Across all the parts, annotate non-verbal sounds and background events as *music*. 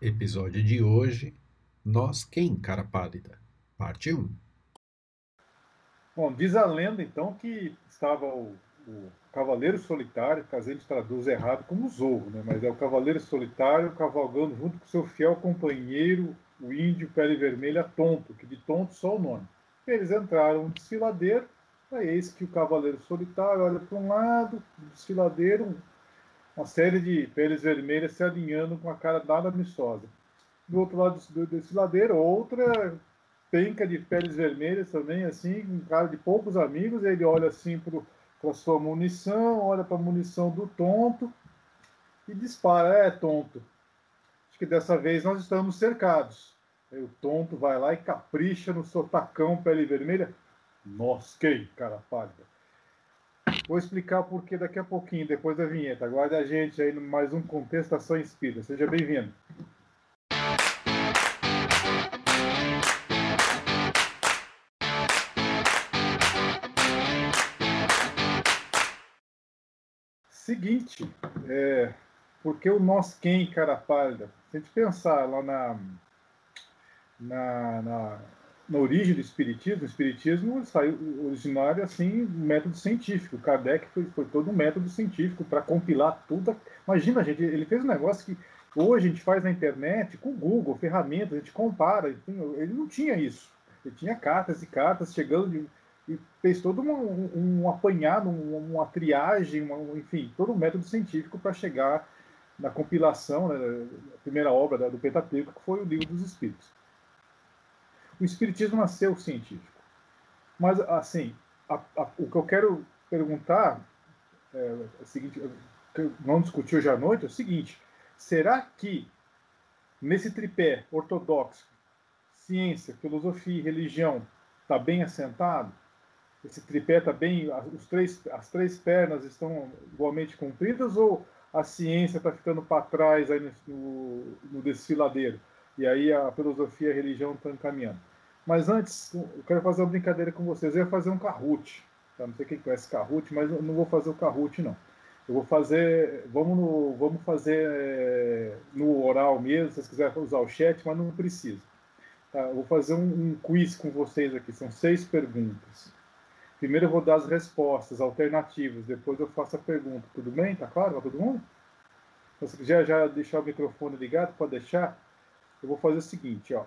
Episódio de hoje: Nós Quem, Cara Pálida? Parte 1. Bom, diz a lenda então que estava o, o Cavaleiro Solitário, a gente traduz errado como Zorro, né? mas é o Cavaleiro Solitário cavalgando junto com seu fiel companheiro, o índio pele vermelha Tonto, que de Tonto só o nome. Eles entraram no desfiladeiro, aí eis que o Cavaleiro Solitário olha para um lado, o desfiladeiro, uma série de peles vermelhas se alinhando com a cara nada amistosa. Do outro lado do desfiladeiro, outra penca de peles vermelhas também, assim, um cara de poucos amigos, ele olha assim para a sua munição, olha para a munição do tonto e dispara. É, tonto. Acho que dessa vez nós estamos cercados. Aí o tonto vai lá e capricha no sotacão pele vermelha. Nossa, que cara pálida. Vou explicar o porquê daqui a pouquinho, depois da vinheta. Aguarde a gente aí no mais um Contestação Espírita. Seja bem-vindo. Seguinte, é, porque o nós quem, cara pálida? Se a gente pensar lá na, na, na na origem do espiritismo, o espiritismo saiu originário assim, método científico. Kardec foi, foi todo um método científico para compilar tudo. Imagina, gente, ele fez um negócio que hoje a gente faz na internet, com o Google, ferramentas, a gente compara. Ele não tinha isso. Ele tinha cartas e cartas chegando de, e fez todo um, um, um apanhado, um, uma triagem, uma, enfim, todo um método científico para chegar na compilação, né, a primeira obra do Pentateuco, que foi o Livro dos Espíritos o Espiritismo nasceu científico. Mas, assim, a, a, o que eu quero perguntar é, é o seguinte, não discutiu hoje à noite, é o seguinte: será que nesse tripé ortodoxo, ciência, filosofia e religião, está bem assentado? Esse tripé está bem, os três, as três pernas estão igualmente compridas ou a ciência está ficando para trás aí no, no desfiladeiro? E aí a filosofia e a religião estão encaminhando. Mas antes, eu quero fazer uma brincadeira com vocês. Eu ia fazer um Kahoot. Tá? Não sei quem conhece Kahoot, mas eu não vou fazer o Kahoot, não. Eu vou fazer. Vamos, no, vamos fazer é, no oral mesmo, se vocês quiserem usar o chat, mas não precisa. Tá? Eu vou fazer um, um quiz com vocês aqui. São seis perguntas. Primeiro eu vou dar as respostas alternativas, depois eu faço a pergunta. Tudo bem? Tá claro para todo mundo? Você quiser já deixar o microfone ligado, pode deixar. Eu vou fazer o seguinte, ó.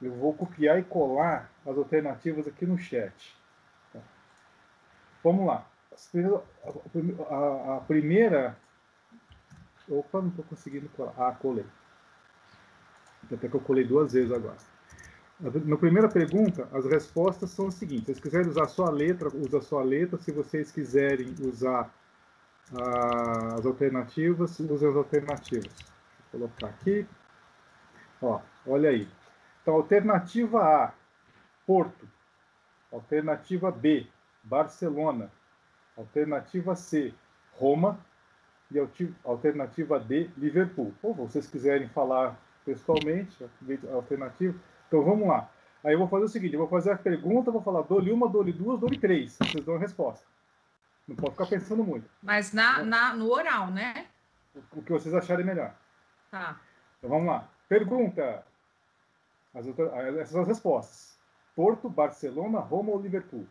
Eu vou copiar e colar as alternativas aqui no chat. Vamos lá. A, primeira. Opa, não estou conseguindo colar. Ah, colei. Até que eu colei duas vezes agora. Na primeira pergunta, as respostas são as seguintes. Se vocês quiserem usar a letra, usa a letra. Se vocês quiserem usar ah, as alternativas, usem as alternativas. Vou colocar aqui. Ó, olha aí. Então, alternativa A, Porto. Alternativa B, Barcelona. Alternativa C, Roma. E alternativa D, Liverpool. Ou vocês quiserem falar pessoalmente, alternativa. Então vamos lá. Aí eu vou fazer o seguinte: eu vou fazer a pergunta, vou falar dou-lhe uma, dou-lhe duas, dou-lhe três. Vocês dão a resposta. Não pode ficar pensando muito. Mas na, na, no oral, né? O, o que vocês acharem melhor. Tá. Então vamos lá. Pergunta: as outras, essas são as respostas. Porto, Barcelona, Roma ou Liverpool?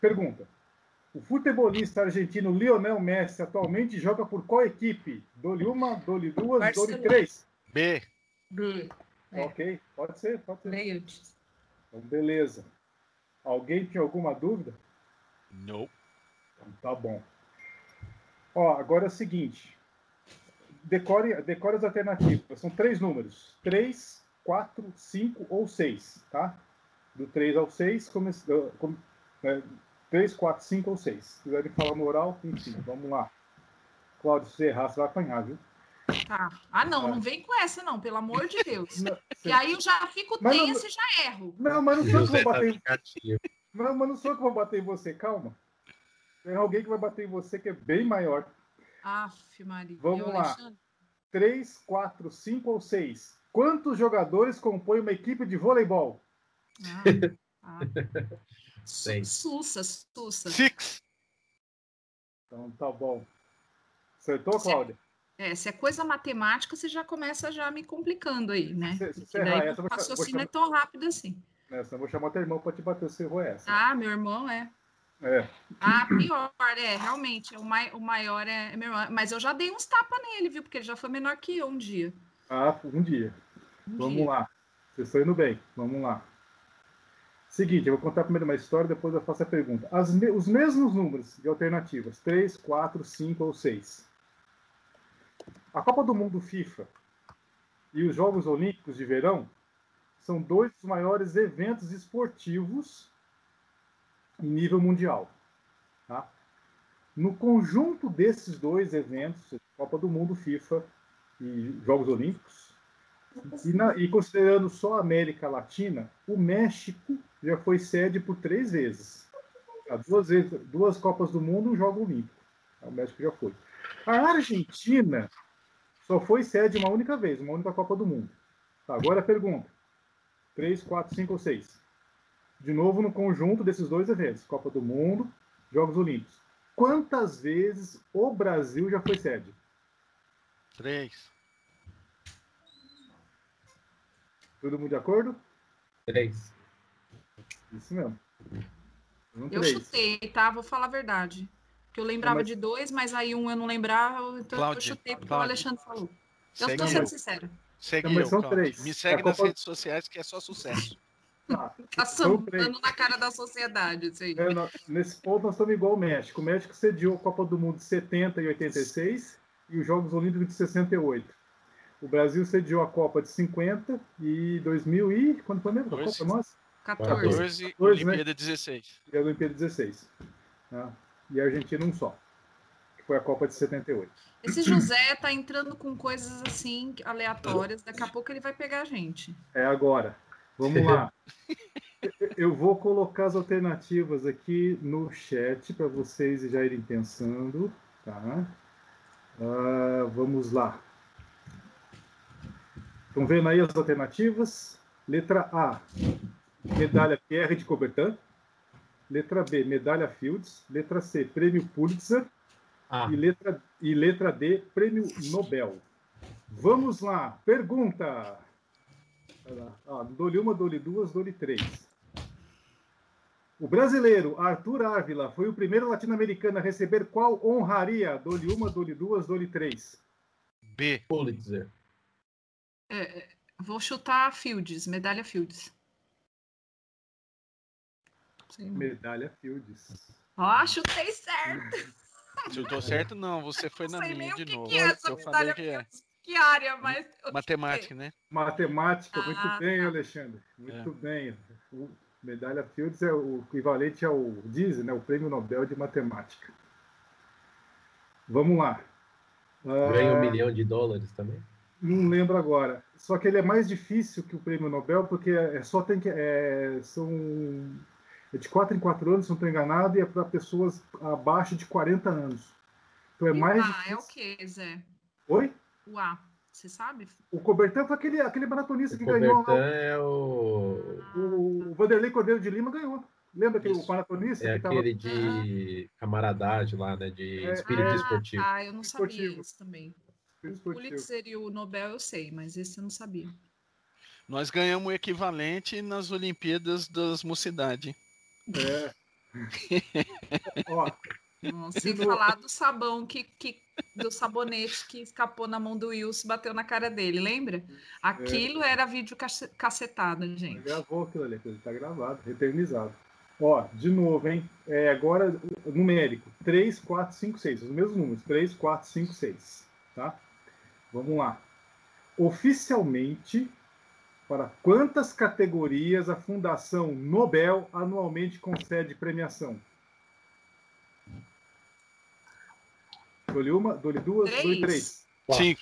Pergunta. O futebolista argentino Lionel Messi atualmente joga por qual equipe? Dole uma, dole duas, dole três? B. B. É. Ok, pode ser, pode ser. Então, beleza. Alguém tinha alguma dúvida? Não. Então, tá bom. Ó, agora é o seguinte. Decore, decore as alternativas. São três números. Três 4, 5 ou 6, tá? Do 3 ao 6, come, come, né, 3, 4, 5 ou 6. Se quiserem falar no oral, enfim, vamos lá. Cláudio, se errar, você vai apanhar, viu? Tá. Ah, não, não vem com essa, não, pelo amor de Deus. Não, você... aí eu já fico mas tenso e já erro. Não, mas não sou eu que vou bater em... Não, mas não sou eu que vou bater em você, calma. Tem alguém que vai bater em você que é bem maior. Aff, Maria. Vamos lá. Alexandre? 3, 4, 5 ou 6? Quantos jogadores compõem uma equipe de voleibol? Ah, ah. *laughs* Seis. Sussa, sussa. Six. Então tá bom. Acertou, Cláudia? É, se é coisa matemática, você já começa já me complicando aí, né? Se, se daí essa, o raciocínio chamar... é tão rápido assim. Nessa, eu vou chamar teu irmão para te bater se errou essa. Ah, meu irmão é. É. Ah, pior, é, realmente. O, mai, o maior é, é meu irmão. Mas eu já dei uns tapas nele, viu? Porque ele já foi menor que eu um dia. Ah, um dia. Um Vamos dia. lá. Vocês estão indo bem. Vamos lá. Seguinte, eu vou contar primeiro uma história, depois eu faço a pergunta. Me os mesmos números de alternativas, 3, 4, 5 ou 6. A Copa do Mundo FIFA e os Jogos Olímpicos de Verão são dois dos maiores eventos esportivos em nível mundial. Tá? No conjunto desses dois eventos, Copa do Mundo, FIFA e Jogos Olímpicos, e, na, e, considerando só a América Latina, o México já foi sede por três vezes. Tá? Duas, vezes, duas Copas do Mundo e um Jogo Olímpico. Tá? O México já foi. A Argentina só foi sede uma única vez, uma única Copa do Mundo. Tá, agora a pergunta: 3, 4, 5 ou 6? De novo no conjunto desses dois eventos, Copa do Mundo, Jogos Olímpicos. Quantas vezes o Brasil já foi sede? Três. Todo mundo de acordo? Três. Isso mesmo. Um, eu chutei, tá? Vou falar a verdade. Porque eu lembrava mas... de dois, mas aí um eu não lembrava, então Cláudia, eu chutei porque Cláudia. o Alexandre falou. Eu estou sendo sincera. Segue eu, são três. Me segue é nas Copa... redes sociais que é só sucesso. Ah, *laughs* tá sambando na cara da sociedade, isso aí. É, nós, nesse ponto nós estamos igual o México. O México cediu a Copa do Mundo de 70 e 86 e os Jogos Olímpicos de 68. O Brasil cediu a Copa de 50 e 2000 e... Quando foi mesmo? A Copa nossa? 14. 14, 14 Olimpíada né? 16. E a Olimpíada 16. Né? E a Argentina um só. Que foi a Copa de 78. Esse José tá entrando com coisas assim aleatórias. Daqui a pouco ele vai pegar a gente. É agora. Vamos lá. *laughs* Eu vou colocar as alternativas aqui no chat para vocês já irem pensando, tá? Uh, vamos lá. Estão vendo aí as alternativas? Letra A, medalha Pierre de Coubertin. Letra B, medalha Fields. Letra C, prêmio Pulitzer. Ah. E, letra, e letra D, prêmio Nobel. Vamos lá, pergunta. Ah, dou-lhe uma, dou-lhe duas, dou-lhe três. O brasileiro Arthur Ávila foi o primeiro latino-americano a receber qual honraria? Dou-lhe uma, dou-lhe duas, dou-lhe três. B. Pulitzer. É, vou chutar Fields, medalha Fields. Medalha Fields. Ó, oh, chutei certo. Chutou certo, não. Você foi na minha de novo. Que é essa eu falei que é. Que área, mas. Matemática, né? Matemática, muito ah, bem, tá. Alexandre. Muito é. bem. O medalha Fields é o equivalente ao DISE, né? O Prêmio Nobel de Matemática. Vamos lá. Ganha um uh... milhão de dólares também? Não lembro agora. Só que ele é mais difícil que o Prêmio Nobel, porque é só tem que. É, são é de 4 em 4 anos, se não estou enganado, e é para pessoas abaixo de 40 anos. Então é e mais. O A é o que, Zé? Oi? O A. Você sabe? O Cobertan foi aquele, aquele maratonista o que ganhou. é o... o. O Vanderlei Cordeiro de Lima ganhou. Lembra que Isso. o maratonista? É aquele tava... de camaradagem lá, né? De é, espírito ah, esportivo. Ah, eu não sabia esportivo. isso também. O Pulitzer e o Nobel eu sei, mas esse eu não sabia. Nós ganhamos o equivalente nas Olimpíadas das Mocidades. É. *laughs* Ó, não, *laughs* sem falar do sabão que, que do sabonete que escapou na mão do Wilson e bateu na cara dele, lembra? Aquilo é. era vídeo cacetado, gente. Gravou aquilo ali, ele tá gravado, eternizado. Ó, de novo, hein? É, agora, numérico: 3, 4, 5, 6. Os mesmos números: 3, 4, 5, 6. Tá? Vamos lá. Oficialmente, para quantas categorias a Fundação Nobel anualmente concede premiação? Dou-lhe uma, dou-lhe duas, dou-lhe três. Cinco.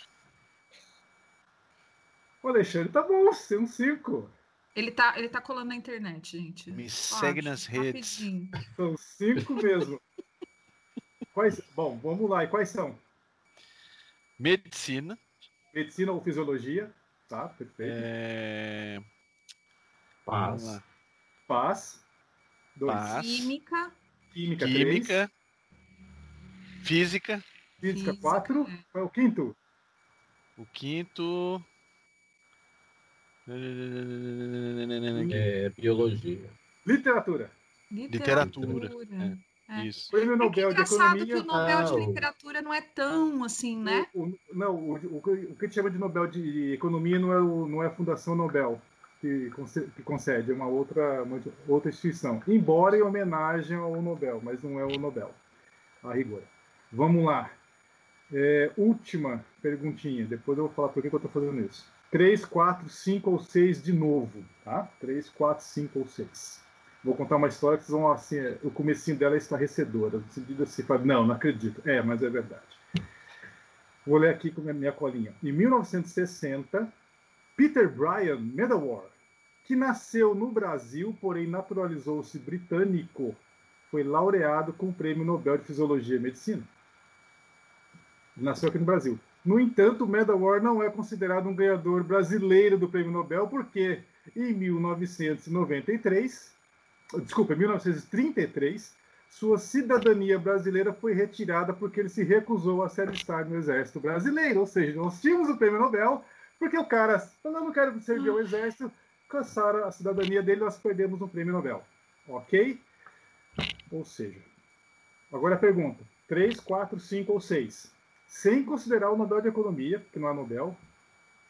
O Alexandre tá bom, são cinco. Ele tá, ele tá colando na internet, gente. Me segue nas redes. Rapidinho. São cinco mesmo. quais, bom, vamos lá. E quais são? Medicina. Medicina ou fisiologia? Tá, perfeito. É... Paz. Paz. Dois. Paz. Química. Química. Química. Três. Física. Física, quatro. É. Qual é o quinto? O quinto. É biologia. Literatura. Literatura. É. É. Isso. Prêmio É que é Nobel de engraçado Economia. que o Nobel de Ah, o- Literatura não é tão assim, né? O- o- não, o, o, que- o que a gente chama de Nobel de Economia não é, o, não é a Fundação Nobel que, conce- que concede, é uma outra, uma outra instituição. Embora em homenagem ao Nobel, mas não é o Nobel, a rigor. Vamos lá. É, última perguntinha, depois eu vou falar por que que eu estou fazendo isso. 3, 4, 5 ou 6 de novo, tá? 3, 4, 5 ou 6. Vou contar uma história que vocês vão, assim, é, o comecinho dela é estarrecedora. No sentido assim, não, não acredito. É, mas é verdade. Vou ler aqui com a minha colinha. Em 1960, Peter Bryan Medawar, que nasceu no Brasil, porém naturalizou-se britânico, foi laureado com o Prêmio Nobel de Fisiologia e Medicina. Nasceu aqui no Brasil. No entanto, Medawar não é considerado um ganhador brasileiro do Prêmio Nobel, porque em 1993, desculpa, em 1933, sua cidadania brasileira foi retirada porque ele se recusou a se alistar no Exército Brasileiro. Ou seja, nós tínhamos o Prêmio Nobel porque o cara falou, não quero servir ao Exército, cansaram a cidadania dele, nós perdemos um Prêmio Nobel. Ok? Ou seja, agora a pergunta: 3, 4, 5 ou 6? Sem considerar o Nobel de Economia, que não é Nobel,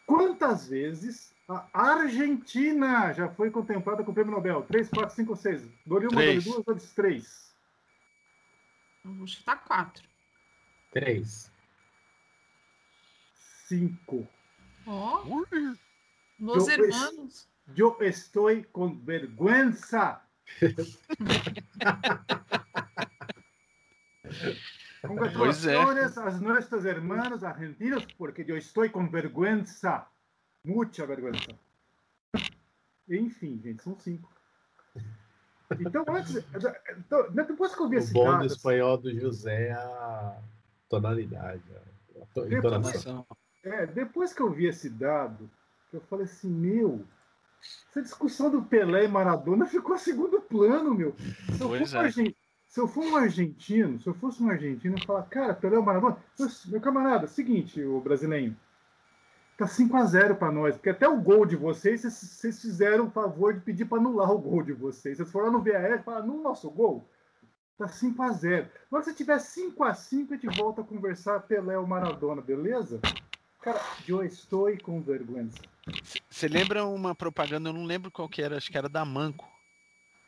quantas vezes a Argentina já foi contemplada com o Prêmio Nobel? 3, 4, 5 ou 6? Dou-lhe uma, Três. duas, dou-lhe três. Eu vou chutar quatro. Três. Cinco. Ó, Ui, Los Eu- Hermanos. Eu estou com vergüenza. *laughs* *laughs* Congratulações aos nossos irmãos argentinos, porque eu estou com vergüenza. Muita vergüenza. Enfim, gente, são cinco. Então, antes, então, depois que eu vi O esse bom dado, do espanhol do José é a tonalidade. A to- Depois- entonação. É, depois que eu vi esse dado, eu falei assim, meu, essa discussão do Pelé e Maradona *laughs* ficou a segundo plano, meu. Se eu, Pois for é. Se eu for um argentino, se eu fosse um argentino, eu falar, cara, Pelé ou Maradona? Meu camarada, seguinte, o brasileiro, tá 5x0 para nós, porque até o gol de vocês, vocês, fizeram o favor de pedir para anular o gol de vocês. Vocês foram lá no VAR e falaram, no nosso gol, tá 5x0. Na hora que você tiver 5x5, a gente volta a conversar Pelé ou Maradona, beleza? Cara, eu estou com vergonha. Você lembra uma propaganda, eu não lembro qual que era, acho que era da Manco.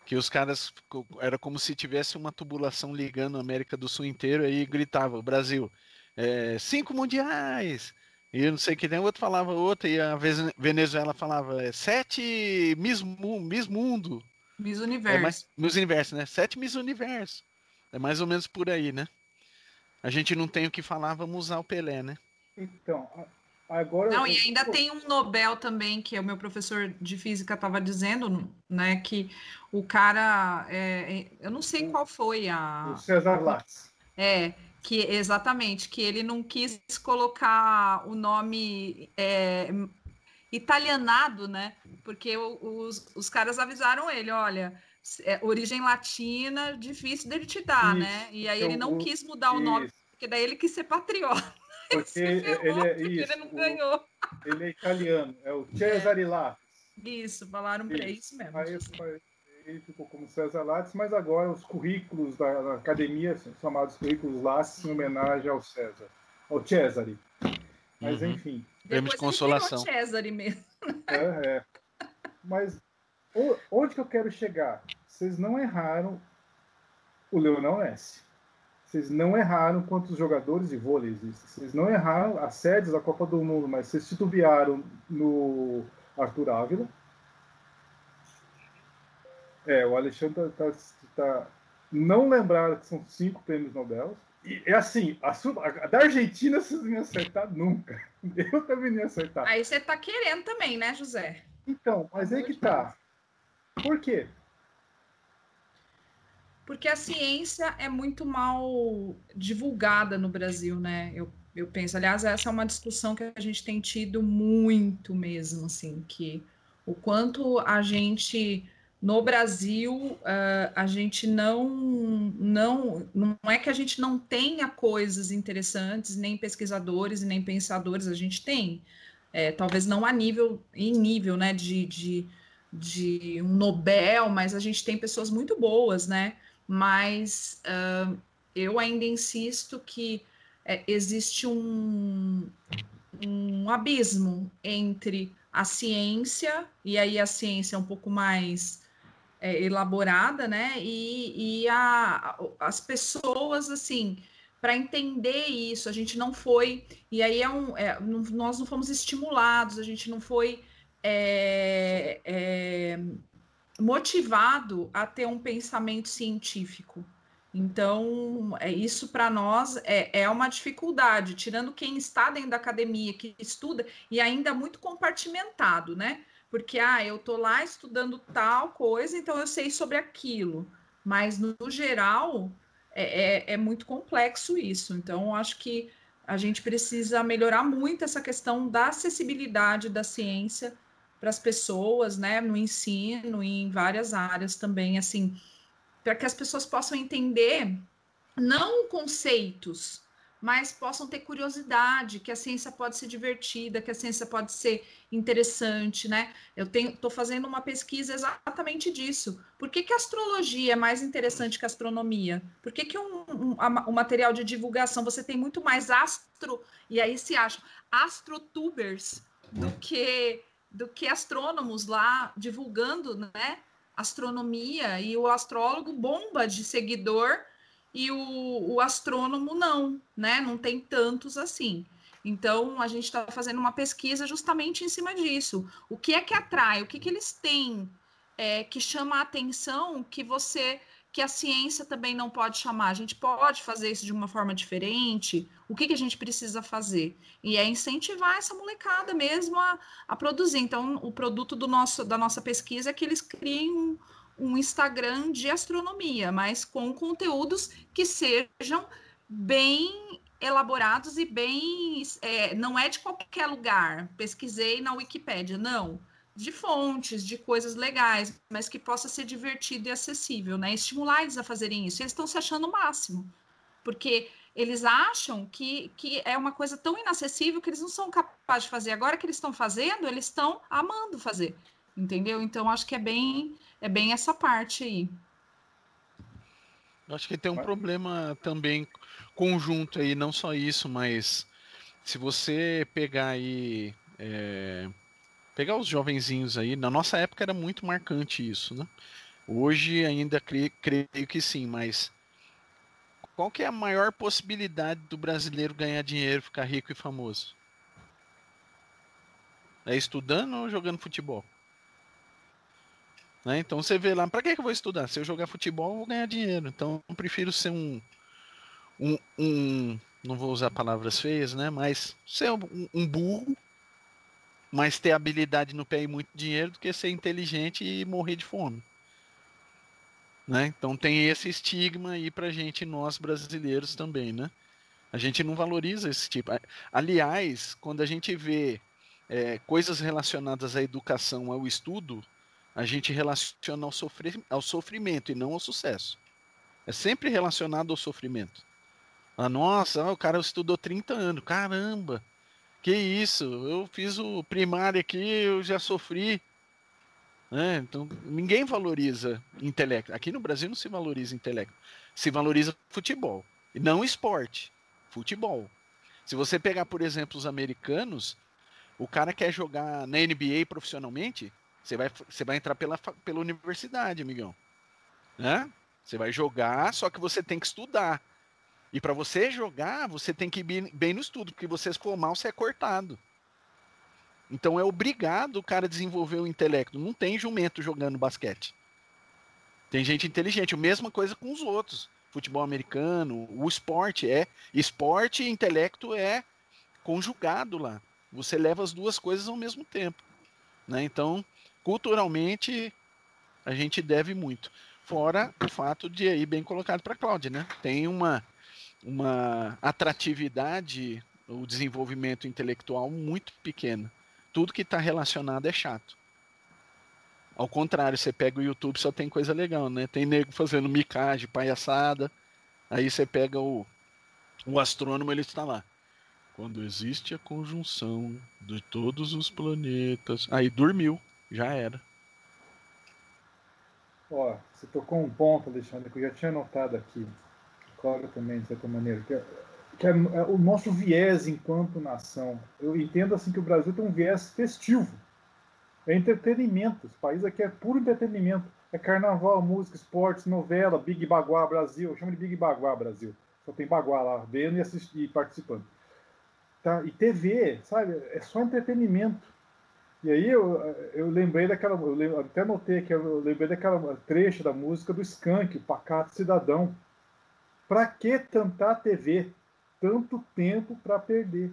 Que os caras, era como se tivesse uma tubulação ligando a América do Sul inteiro aí gritava, Brasil, é, cinco mundiais! E eu não sei o que tem, o outro falava outra, e a Vez- Venezuela falava, é, sete Miss, Miss Mundo. Miss É Universo. mais, Miss Universo, né? Sete Miss Universo. É mais ou menos por aí, né? A gente não tem o que falar, vamos usar o Pelé, né? Então, agora. Não, eu- e ainda tem um Nobel também, que o meu professor de física estava dizendo, né, que o cara, é, é, eu não sei qual foi a, O César Latz. é, que exatamente, que ele não quis colocar o nome é, italianado, né, porque os, os caras avisaram ele, olha, é, origem latina, difícil dele te dar, Isso, né, e aí então, ele não quis mudar o nome, Isso, porque daí ele quis ser patriota, Porque ferrou, ele é isso. ele não o- ganhou. ele é italiano, é o Cesare Latz. Isso, falaram para Isso. isso mesmo. Aí ele ficou como César Latz, mas agora os currículos da, da academia são chamados currículos Latz em homenagem ao César, ao Cesare. Mas Uhum. enfim, Prêmio de consolação. Cesare mesmo. é, é. Mas o- onde que eu quero chegar? Vocês não erraram o Leonel Messi. Vocês não erraram quantos jogadores de vôlei existem. Vocês não erraram as sedes da Copa do Mundo, mas vocês titubearam no Arthur Ávila. É, o Alexandre tá, tá- tá- não lembraram que são cinco prêmios Nobel. E é assim, a, a da Argentina vocês não iam acertar nunca. *laughs* Eu também não ia acertar. Aí você tá querendo também, né, José? Então, mas aí que tá. Por quê? Porque a ciência é muito mal divulgada no Brasil, né? Eu, eu penso, aliás, essa é uma discussão que a gente tem tido muito mesmo, assim, que o quanto a gente no Brasil, uh, a gente não, não, não é que a gente não tenha coisas interessantes, nem pesquisadores, nem pensadores, a gente tem. É, talvez não a nível, em nível, né, de, de, de um Nobel, mas a gente tem pessoas muito boas, né? Mas uh, eu ainda insisto que é, existe um, um abismo entre a ciência, e aí a ciência é um pouco mais é, elaborada, né? E, e a, as pessoas, assim, para entender isso, a gente não foi, e aí é um, é, nós não fomos estimulados, a gente não foi é, é, motivado a ter um pensamento científico. Então, é, isso para nós é, é uma dificuldade, tirando quem está dentro da academia, que estuda, e ainda muito compartimentado, né? Porque, ah, eu tô lá estudando tal coisa, então eu sei sobre aquilo. Mas, no geral, é, é, é muito complexo isso. Então, acho que a gente precisa melhorar muito essa questão da acessibilidade da ciência para as pessoas, né, no ensino e em várias áreas também, assim, para que as pessoas possam entender não conceitos, mas possam ter curiosidade, que a ciência pode ser divertida, que a ciência pode ser interessante, né? Eu estou fazendo uma pesquisa exatamente disso. Por que, que a astrologia é mais interessante que a astronomia? Por que, que um, um, um material de divulgação você tem muito mais astro, e aí se acham astrotubers do que do que astrônomos lá divulgando, né? Astronomia e o astrólogo bomba de seguidor e o, o astrônomo não, né? Não tem tantos assim. Então, a gente está fazendo uma pesquisa justamente em cima disso. O que é que atrai? O que, que eles têm é, que chama a atenção que você que a ciência também não pode chamar. A gente pode fazer isso de uma forma diferente. O que, que a gente precisa fazer? E é incentivar essa molecada mesmo a, a produzir. Então, o produto do nosso, da nossa pesquisa é que eles criem um, um Instagram de astronomia, mas com conteúdos que sejam bem elaborados e bem. É, não é de qualquer lugar. Pesquisei na Wikipédia, não. De fontes, de coisas legais, mas que possa ser divertido e acessível, né? Estimular eles a fazerem isso. Eles estão se achando o máximo, porque eles acham que, que é uma coisa tão inacessível que eles não são capazes de fazer. Agora que eles estão fazendo, eles estão amando fazer, entendeu? Então, acho que é bem é bem essa parte aí. Eu acho que tem um problema também conjunto aí, não só isso, mas se você pegar aí. É, pegar os jovenzinhos aí, na nossa época era muito marcante isso, né? Hoje ainda creio, creio que sim, mas qual que é a maior possibilidade do brasileiro ganhar dinheiro, ficar rico e famoso? É estudando ou jogando futebol? Né? Então você vê lá, para que, que eu vou estudar? Se eu jogar futebol, eu vou ganhar dinheiro. Então eu prefiro ser um, um, um não vou usar palavras feias, né? Mas ser um, um burro, mas ter habilidade no pé e muito dinheiro do que ser inteligente e morrer de fome. Né? Então tem esse estigma aí pra gente, nós brasileiros também, né? A gente não valoriza esse tipo. Aliás, quando a gente vê é, coisas relacionadas à educação, ao estudo, a gente relaciona ao, sofrer, ao sofrimento e não ao sucesso. É sempre relacionado ao sofrimento. Ah, nossa, o cara estudou 30 anos. Caramba, que isso? Eu fiz o primário aqui, eu já sofri. Né? Então, ninguém valoriza intelecto. Aqui no Brasil não se valoriza intelecto. Se valoriza futebol. E não esporte. Futebol. Se você pegar, por exemplo, os americanos, o cara quer jogar na NBA profissionalmente, você vai, você vai entrar pela, pela universidade, amigão. Né? Você vai jogar, só que você tem que estudar. E para você jogar, você tem que ir bem, no estudo, porque você for mal, você é cortado. Então é obrigado o cara desenvolver o intelecto. Não tem jumento jogando basquete. Tem gente inteligente. A mesma coisa com os outros. Futebol americano, o esporte é. Esporte e intelecto é conjugado lá. Você leva as duas coisas ao mesmo tempo. Né? Então, culturalmente a gente deve muito. Fora o fato de aí bem colocado para Cláudia, né? Tem uma uma atratividade, o desenvolvimento intelectual muito pequena. Tudo que está relacionado é chato. Ao contrário, você pega o YouTube, só tem coisa legal, né? Tem nego fazendo micagem, palhaçada. Aí você pega o, o astrônomo, ele está lá. Quando existe a conjunção de todos os planetas. Aí dormiu, já era. Ó, você tocou um ponto, Alexandre, que eu já tinha notado aqui. Claro também, de certa maneira. Que, é, que é, é o nosso viés enquanto nação. Eu entendo assim que o Brasil tem um viés festivo é entretenimento. Esse país aqui é puro entretenimento. É carnaval, música, esportes, novela, Big Baguá Brasil. Eu chamo de Big Baguá Brasil. Só tem Baguá lá, vendo e, assistindo, e participando. Tá? E TV, sabe? É só entretenimento. E aí eu, eu lembrei daquela. Eu até notei que eu lembrei daquela trecho da música do Skank, o Pacato Cidadão. Pra que tanta TV? Tanto tempo para perder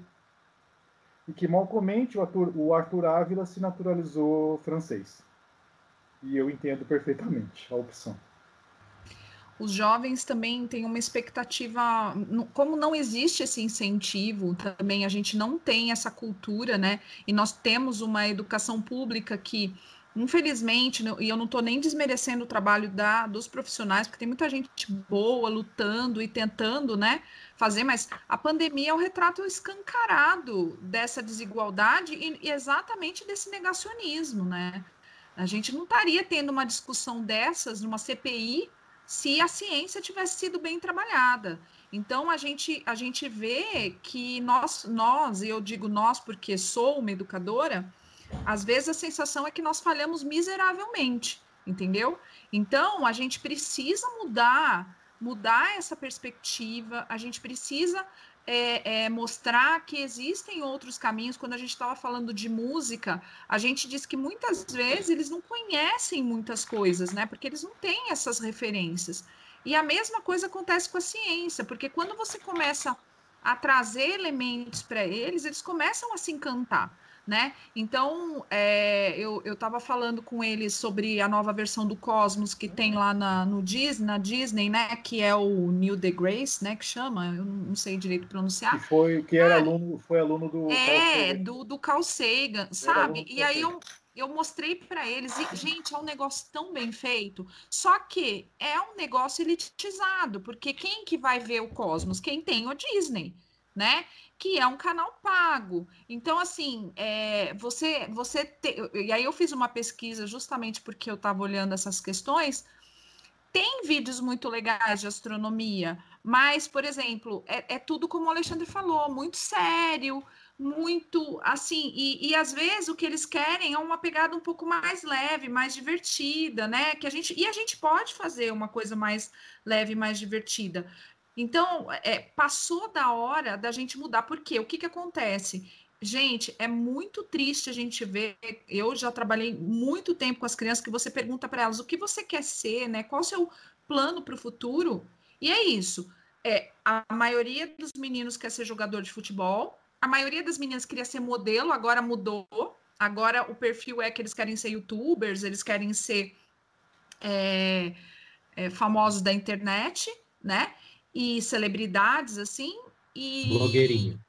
e que malcomente o Arthur, o Arthur Ávila se naturalizou francês. E eu entendo perfeitamente a opção. Os jovens também têm uma expectativa, como não existe esse incentivo, também a gente não tem essa cultura, né? E nós temos uma educação pública que infelizmente, e eu não estou nem desmerecendo o trabalho da, dos profissionais, porque tem muita gente boa lutando e tentando, né, fazer, mas a pandemia é o retrato escancarado dessa desigualdade e, e exatamente desse negacionismo, né? A gente não estaria tendo uma discussão dessas numa CPI se a ciência tivesse sido bem trabalhada. Então a gente a gente vê que nós nós, e eu digo nós porque sou uma educadora, às vezes a sensação é que nós falhamos miseravelmente, entendeu? Então a gente precisa mudar, mudar essa perspectiva, a gente precisa é, é, mostrar que existem outros caminhos. Quando a gente estava falando de música, a gente diz que muitas vezes eles não conhecem muitas coisas, né? Porque eles não têm essas referências. E a mesma coisa acontece com a ciência, porque quando você começa a trazer elementos para eles, eles começam a se encantar né? Então, é, eu estava falando com ele sobre a nova versão do Cosmos que tem lá na, no Disney, na Disney, né? Que é o Neil deGrasse, né? Que chama, eu não sei direito pronunciar. Que foi, que era ah, aluno, foi aluno do É, Carl do, do Carl Sagan, sabe? E aí eu, eu mostrei para eles, e, gente, é um negócio tão bem feito, só que é um negócio elitizado, porque quem que vai ver o Cosmos? Quem tem o Disney, né? que é um canal pago. Então, assim, é, você, você te... e aí eu fiz uma pesquisa justamente porque eu estava olhando essas questões. Tem vídeos muito legais de astronomia, mas, por exemplo, é, é tudo como o Alexandre falou, muito sério, muito assim, e, e às vezes o que eles querem é uma pegada um pouco mais leve, mais divertida, né? Que a gente, e a gente pode fazer uma coisa mais leve, mais divertida. Então, é, passou da hora da gente mudar, porque o que, que acontece? Gente, é muito triste a gente ver. Eu já trabalhei muito tempo com as crianças que você pergunta para elas o que você quer ser, né? Qual o seu plano para o futuro? E é isso. É, a maioria dos meninos quer ser jogador de futebol, a maioria das meninas queria ser modelo, agora mudou. Agora o perfil é que eles querem ser youtubers, eles querem ser é, é, famosos da internet, né? E celebridades, assim. E, blogueirinho.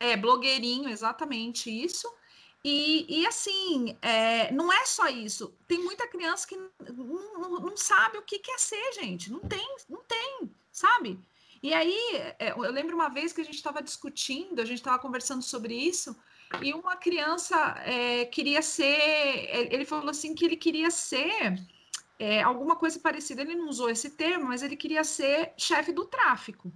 É, blogueirinho, exatamente isso. E, e assim, é, não é só isso. Tem muita criança que não, não, não sabe o que quer ser, gente. Não tem, não tem, sabe? E aí, é, eu lembro uma vez que a gente estava discutindo, a gente estava conversando sobre isso, e uma criança é, queria ser. Ele falou assim que ele queria ser é, alguma coisa parecida. Ele não usou esse termo, mas ele queria ser chefe do tráfico.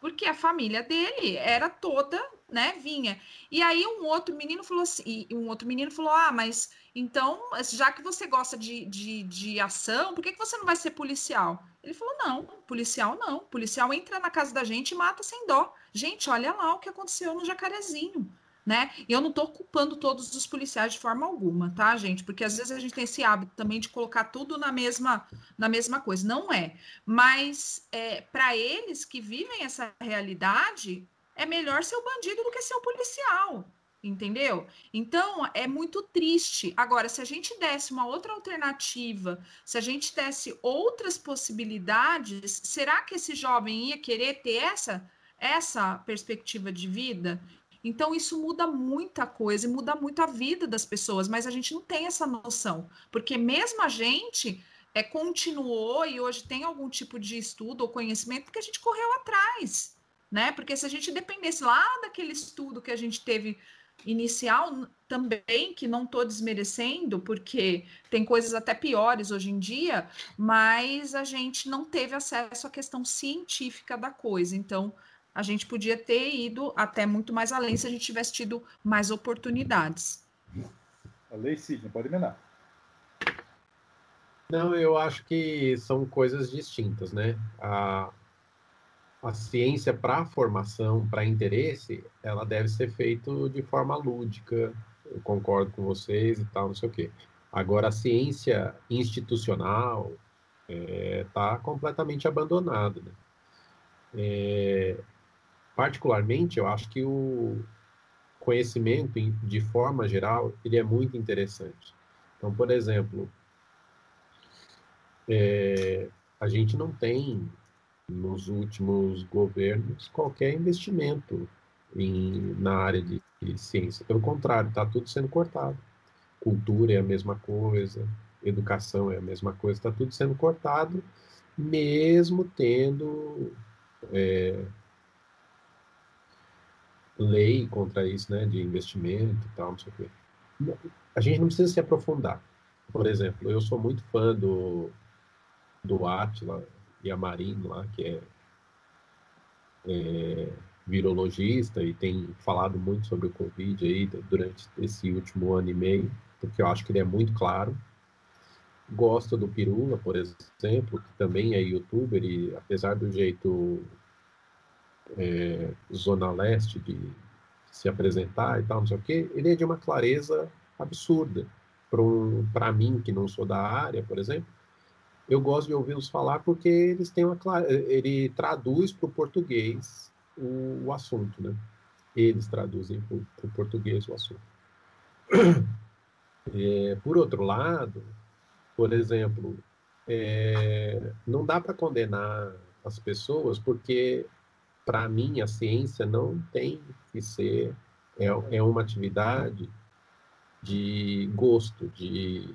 Porque a família dele era toda, né, vinha. E aí um outro menino falou assim, um outro menino falou: "Ah, mas então, já que você gosta de, de, de ação, por que, que você não vai ser policial?" Ele falou: "Não, policial não. Policial entra na casa da gente e mata sem dó. Gente, olha lá o que aconteceu no Jacarezinho né? E eu não estou culpando todos os policiais de forma alguma, tá, gente? Porque às vezes a gente tem esse hábito também de colocar tudo na mesma, na mesma coisa. Não é. Mas é, para eles que vivem essa realidade, é melhor ser o bandido do que ser o policial. Entendeu? Então é muito triste. Agora, se a gente desse uma outra alternativa, se a gente desse outras possibilidades, será que esse jovem ia querer ter essa, essa perspectiva de vida? Então, isso muda muita coisa e muda muito a vida das pessoas, mas a gente não tem essa noção, porque mesmo a gente é, continuou e hoje tem algum tipo de estudo ou conhecimento porque a gente correu atrás, né? Porque se a gente dependesse lá daquele estudo que a gente teve inicial também, que não estou desmerecendo, porque tem coisas até piores hoje em dia, mas a gente não teve acesso à questão científica da coisa. Então, a gente podia ter ido até muito mais além se a gente tivesse tido mais oportunidades. A lei Sidney, pode emendar. Não, eu acho que são coisas distintas, né? A, a ciência para formação, para interesse, ela deve ser feita de forma lúdica. Eu concordo com vocês e tal, não sei o quê. Agora, a ciência institucional está é, completamente abandonada. Né? É, particularmente, eu acho que o conhecimento, de forma geral, ele é muito interessante. Então, por exemplo, é, a gente não tem nos últimos governos qualquer investimento em, na área de, de ciência. Pelo contrário, está tudo sendo cortado. Cultura é a mesma coisa, educação é a mesma coisa, está tudo sendo cortado, mesmo tendo é, lei contra isso, né, de investimento e tal, não sei o quê. A gente não precisa se aprofundar. Por exemplo, eu sou muito fã do, do Atila, e a Marino lá, que é, é, virologista e tem falado muito sobre o Covid aí durante esse último ano e meio, porque eu acho que ele é muito claro. Gosto do Pirula, por exemplo, que também é youtuber e apesar do jeito é, zona leste de se apresentar e tal, não sei o quê, ele é de uma clareza absurda. Para um, mim, que não sou da área, por exemplo, eu gosto de ouvi-los falar porque eles têm uma ele traduz para o português o, assunto, né? Eles traduzem para o português o assunto. *clears throat* É, por outro lado, por exemplo, é, não dá para condenar as pessoas porque, para mim, a ciência não tem que ser é, é uma atividade de gosto, de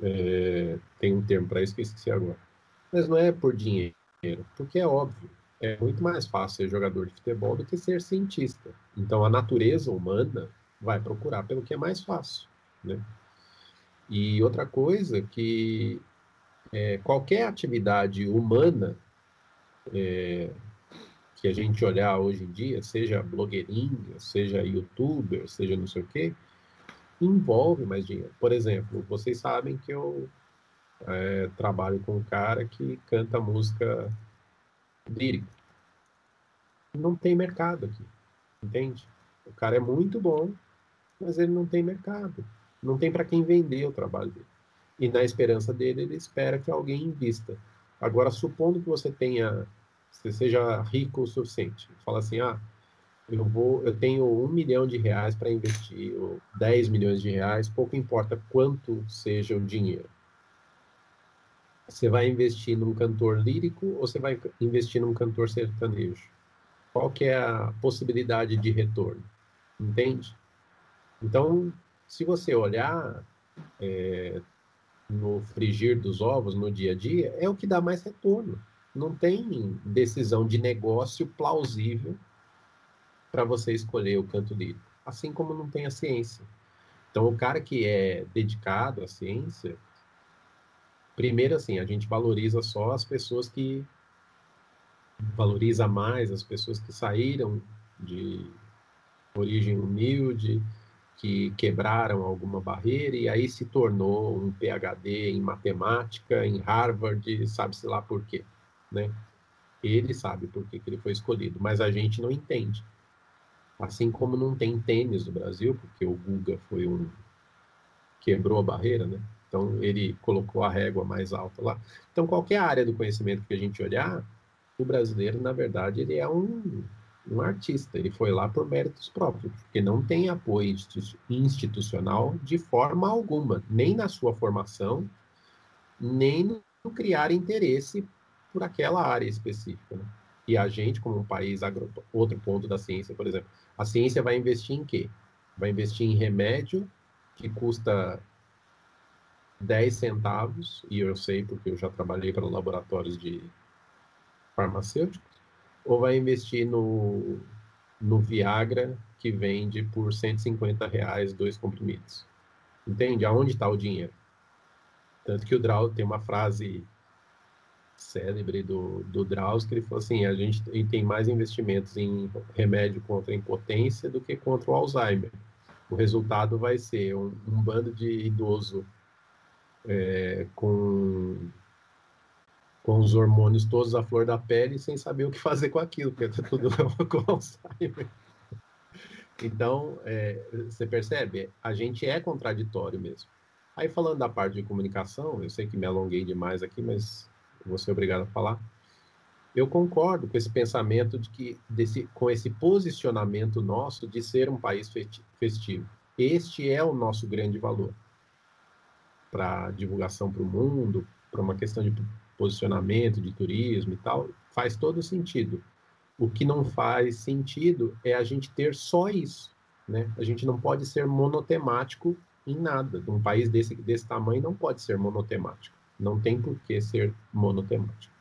é, tem um termo para isso que eu esqueci agora. Mas não é por dinheiro, porque é óbvio. É muito mais fácil ser jogador de futebol do que ser cientista. Então a natureza humana vai procurar pelo que é mais fácil, né? E outra coisa que é, qualquer atividade humana é, que a gente olhar hoje em dia, seja blogueirinha, seja youtuber, seja não sei o quê, envolve mais dinheiro. Por exemplo, vocês sabem que eu é, trabalho com um cara que canta música lírica. Não tem mercado aqui, entende? O cara é muito bom, mas ele não tem mercado. Não tem para quem vender o trabalho dele. E na esperança dele, ele espera que alguém invista. Agora, supondo que você tenha, você seja rico o suficiente, fala assim, ah, eu vou, eu tenho um milhão de reais para investir, ou 10 milhões de reais, pouco importa quanto seja o dinheiro. Você vai investir num cantor lírico ou você vai investir num cantor sertanejo? Qual que é a possibilidade de retorno? Entende? Então, se você olhar é, no frigir dos ovos, no dia a dia, é o que dá mais retorno. Não tem decisão de negócio plausível para você escolher o canto lírico, assim como não tem a ciência. Então, o cara que é dedicado à ciência, primeiro assim, a gente valoriza só as pessoas que valoriza mais as pessoas que saíram de origem humilde, que quebraram alguma barreira e aí se tornou um PhD em matemática em Harvard, sabe-se lá por quê, né? Ele sabe por que, que ele foi escolhido, mas a gente não entende. Assim como não tem tênis no Brasil, porque o Guga foi um quebrou a barreira, né? Então ele colocou a régua mais alta lá. Então qualquer área do conhecimento que a gente olhar, o brasileiro na verdade ele é um, um artista. Ele foi lá por méritos próprios, porque não tem apoio institucional de forma alguma, nem na sua formação, nem no criar interesse por aquela área específica. Né? E a gente, como um país, outro ponto da ciência, por exemplo, A ciência vai investir em quê? Vai investir em remédio que custa 10 centavos, e eu sei porque eu já trabalhei para laboratórios de farmacêuticos, ou vai investir no, no Viagra, que vende por 150 reais dois comprimidos. Entende? Aonde está o dinheiro? Tanto que o Drauzio tem uma frase célebre do, do Drauzio, que ele falou assim, a gente tem mais investimentos em remédio contra a impotência do que contra o Alzheimer. O resultado vai ser um, um bando de idoso é, com com os hormônios todos à flor da pele sem saber o que fazer com aquilo, porque tá tudo *laughs* com Alzheimer. Então, é, você percebe? A gente é contraditório mesmo. Aí, falando da parte de comunicação, eu sei que me alonguei demais aqui, mas vou ser obrigado a falar. Eu concordo com esse pensamento de que, desse, com esse posicionamento nosso de ser um país festivo. Este é o nosso grande valor para divulgação para o mundo, para uma questão de posicionamento de turismo e tal, faz todo sentido. O que não faz sentido é a gente ter só isso, né? A gente não pode ser monotemático em nada. Um país desse, desse tamanho não pode ser monotemático. Não tem por que ser monotemático.